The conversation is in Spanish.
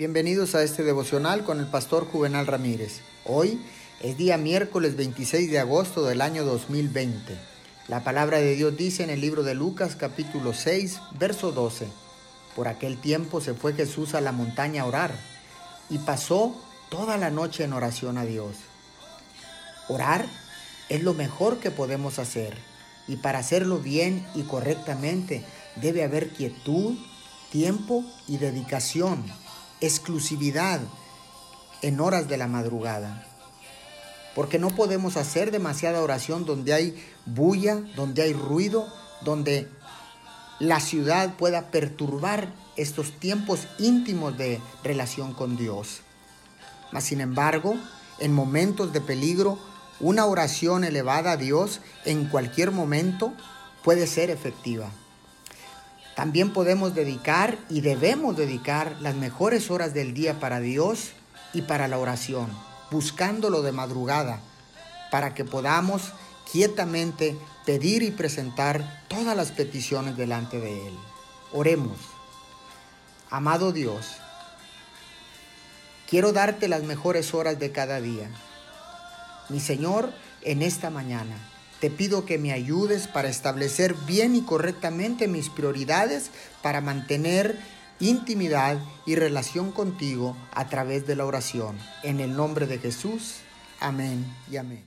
Bienvenidos a este devocional con el pastor Juvenal Ramírez. Hoy es día miércoles 26 de agosto del año 2020. La palabra de Dios dice en el libro de Lucas capítulo 6, verso 12. Por aquel tiempo se fue Jesús a la montaña a orar y pasó toda la noche en oración a Dios. Orar es lo mejor que podemos hacer y para hacerlo bien y correctamente debe haber quietud, tiempo y dedicación exclusividad en horas de la madrugada. Porque no podemos hacer demasiada oración donde hay bulla, donde hay ruido, donde la ciudad pueda perturbar estos tiempos íntimos de relación con Dios. Mas sin embargo, en momentos de peligro, una oración elevada a Dios en cualquier momento puede ser efectiva. También podemos dedicar y debemos dedicar las mejores horas del día para Dios y para la oración, buscándolo de madrugada, para que podamos quietamente pedir y presentar todas las peticiones delante de Él. Oremos. Amado Dios, quiero darte las mejores horas de cada día. Mi Señor, en esta mañana te pido que me ayudes para establecer bien y correctamente mis prioridades para mantener intimidad y relación contigo a través de la oración. En el nombre de Jesús. Amén y amén.